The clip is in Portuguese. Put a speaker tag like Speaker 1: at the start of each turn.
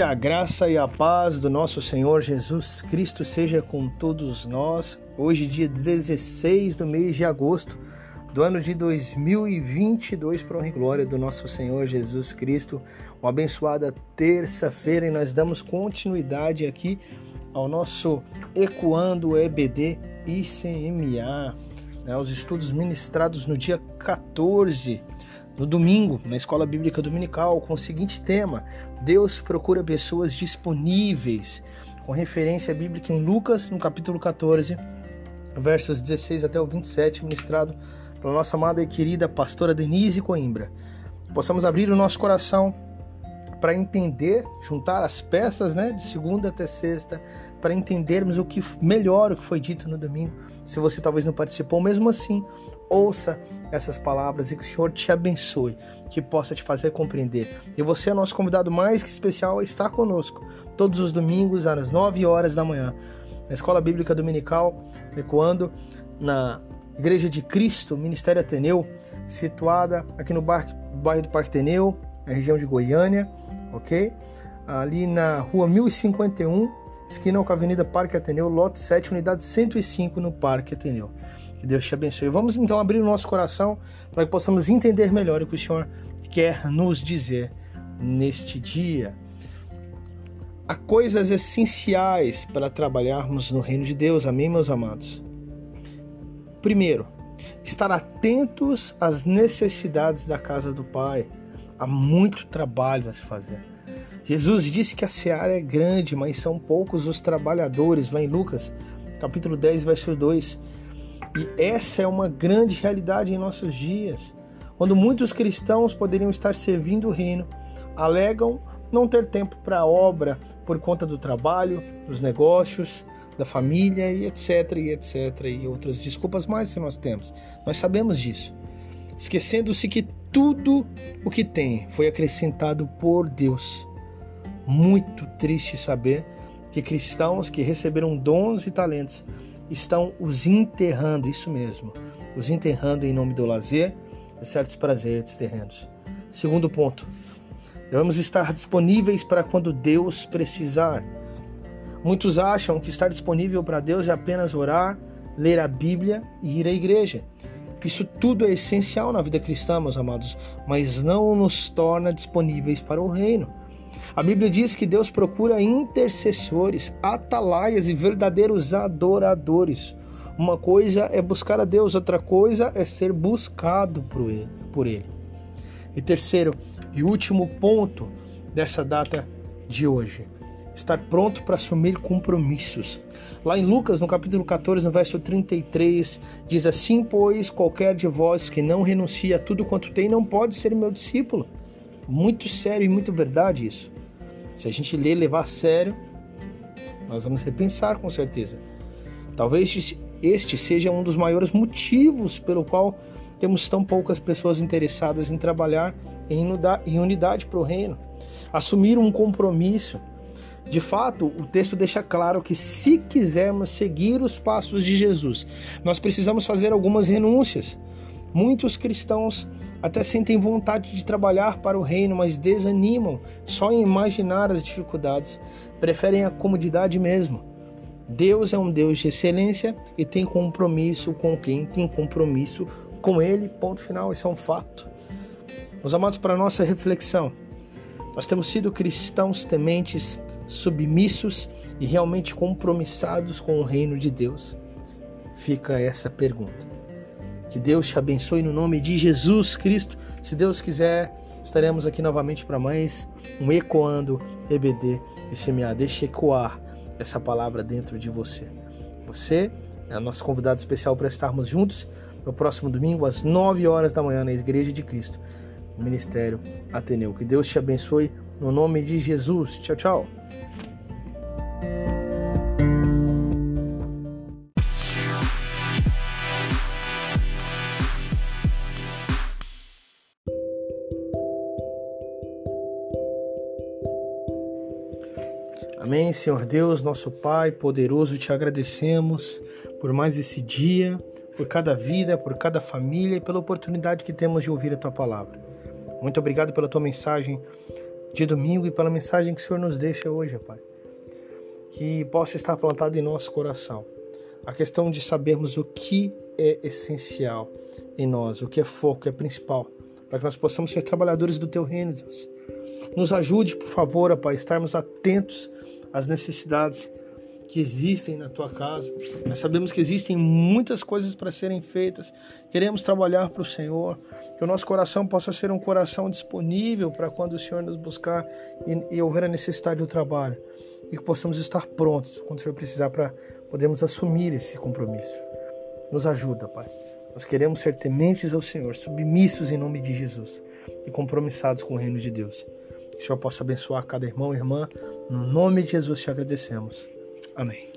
Speaker 1: Que a graça e a paz do nosso Senhor Jesus Cristo seja com todos nós. Hoje, dia 16 do mês de agosto do ano de 2022, para honra e glória do nosso Senhor Jesus Cristo. Uma abençoada terça-feira e nós damos continuidade aqui ao nosso Ecoando EBD ICMA, né, os estudos ministrados no dia 14 no domingo, na escola bíblica dominical, com o seguinte tema: Deus procura pessoas disponíveis, com referência bíblica em Lucas, no capítulo 14, versos 16 até o 27, ministrado pela nossa amada e querida pastora Denise Coimbra. Possamos abrir o nosso coração para entender, juntar as peças, né, de segunda até sexta, para entendermos o que melhor o que foi dito no domingo. Se você talvez não participou, mesmo assim, ouça essas palavras e que o Senhor te abençoe, que possa te fazer compreender. E você é nosso convidado mais que especial a estar conosco todos os domingos às 9 horas da manhã, na Escola Bíblica Dominical, ecoando na Igreja de Cristo, Ministério Ateneu, situada aqui no bairro do Parque Ateneu, na região de Goiânia, ok? Ali na rua 1051, esquina com a Avenida Parque Ateneu, lote 7, unidade 105 no Parque Ateneu. Que Deus te abençoe. Vamos então abrir o nosso coração para que possamos entender melhor o que o Senhor quer nos dizer neste dia. Há coisas essenciais para trabalharmos no reino de Deus, amém, meus amados? Primeiro, estar atentos às necessidades da casa do Pai. Há muito trabalho a se fazer. Jesus disse que a seara é grande, mas são poucos os trabalhadores, lá em Lucas, capítulo 10, verso 2. E essa é uma grande realidade em nossos dias, quando muitos cristãos poderiam estar servindo o reino, alegam não ter tempo para a obra por conta do trabalho, dos negócios, da família e etc, e etc, e outras desculpas mais que nós temos. Nós sabemos disso. Esquecendo-se que tudo o que tem foi acrescentado por Deus. Muito triste saber que cristãos que receberam dons e talentos estão os enterrando, isso mesmo, os enterrando em nome do lazer e certos prazeres terrenos. Segundo ponto, devemos estar disponíveis para quando Deus precisar. Muitos acham que estar disponível para Deus é apenas orar, ler a Bíblia e ir à igreja. Isso tudo é essencial na vida cristã, meus amados, mas não nos torna disponíveis para o reino. A Bíblia diz que Deus procura intercessores, atalaias e verdadeiros adoradores. Uma coisa é buscar a Deus, outra coisa é ser buscado por Ele. E terceiro e último ponto dessa data de hoje: estar pronto para assumir compromissos. Lá em Lucas, no capítulo 14, no verso 33, diz assim: Pois qualquer de vós que não renuncia a tudo quanto tem não pode ser meu discípulo. Muito sério e muito verdade isso. Se a gente ler levar a sério, nós vamos repensar com certeza. Talvez este seja um dos maiores motivos pelo qual temos tão poucas pessoas interessadas em trabalhar em unidade para o reino. Assumir um compromisso. De fato, o texto deixa claro que se quisermos seguir os passos de Jesus, nós precisamos fazer algumas renúncias. Muitos cristãos até sentem vontade de trabalhar para o reino, mas desanimam só em imaginar as dificuldades, preferem a comodidade mesmo. Deus é um Deus de excelência e tem compromisso com quem tem compromisso com Ele. Ponto final, isso é um fato. Meus amados, para nossa reflexão, nós temos sido cristãos tementes, submissos e realmente compromissados com o reino de Deus? Fica essa pergunta. Que Deus te abençoe no nome de Jesus Cristo. Se Deus quiser, estaremos aqui novamente para mais um Ecoando EBD e semear. Deixe ecoar essa palavra dentro de você. Você é o nosso convidado especial para estarmos juntos no próximo domingo, às 9 horas da manhã, na Igreja de Cristo, Ministério Ateneu. Que Deus te abençoe no nome de Jesus. Tchau, tchau. Amém, Senhor Deus, nosso Pai poderoso, te agradecemos por mais esse dia, por cada vida, por cada família e pela oportunidade que temos de ouvir a tua palavra. Muito obrigado pela tua mensagem de domingo e pela mensagem que o Senhor nos deixa hoje, Pai. Que possa estar plantado em nosso coração a questão de sabermos o que é essencial em nós, o que é foco, o que é principal, para que nós possamos ser trabalhadores do Teu reino, Deus. Nos ajude, por favor, Pai, estarmos atentos às necessidades que existem na tua casa. Nós sabemos que existem muitas coisas para serem feitas. Queremos trabalhar para o Senhor. Que o nosso coração possa ser um coração disponível para quando o Senhor nos buscar e, e houver a necessidade do trabalho. E que possamos estar prontos quando o Senhor precisar para podermos assumir esse compromisso. Nos ajuda, Pai. Nós queremos ser tementes ao Senhor, submissos em nome de Jesus e compromissados com o reino de Deus. Que o Senhor possa abençoar cada irmão e irmã. No nome de Jesus te agradecemos. Amém.